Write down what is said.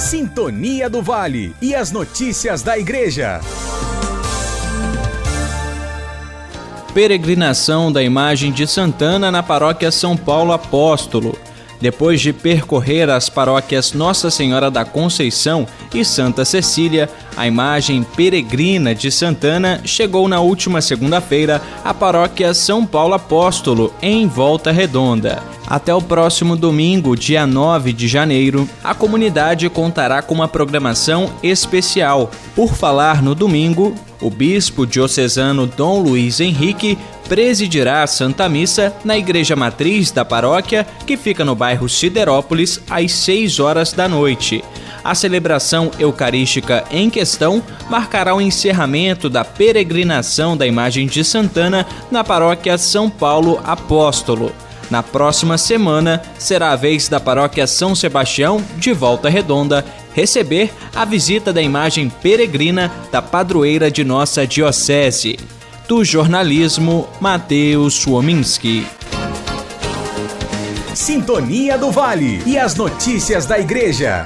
Sintonia do Vale e as notícias da Igreja. Peregrinação da imagem de Santana na paróquia São Paulo Apóstolo. Depois de percorrer as paróquias Nossa Senhora da Conceição e Santa Cecília, a imagem peregrina de Santana chegou na última segunda-feira à paróquia São Paulo Apóstolo, em Volta Redonda. Até o próximo domingo, dia 9 de janeiro, a comunidade contará com uma programação especial. Por falar no domingo, o bispo diocesano Dom Luiz Henrique presidirá a Santa Missa na Igreja Matriz da paróquia, que fica no bairro Siderópolis, às 6 horas da noite. A celebração eucarística em questão marcará o encerramento da peregrinação da imagem de Santana na paróquia São Paulo Apóstolo. Na próxima semana, será a vez da paróquia São Sebastião, de Volta Redonda, receber a visita da imagem peregrina da padroeira de nossa diocese. Do jornalismo, Matheus Suominski. Sintonia do Vale e as notícias da Igreja.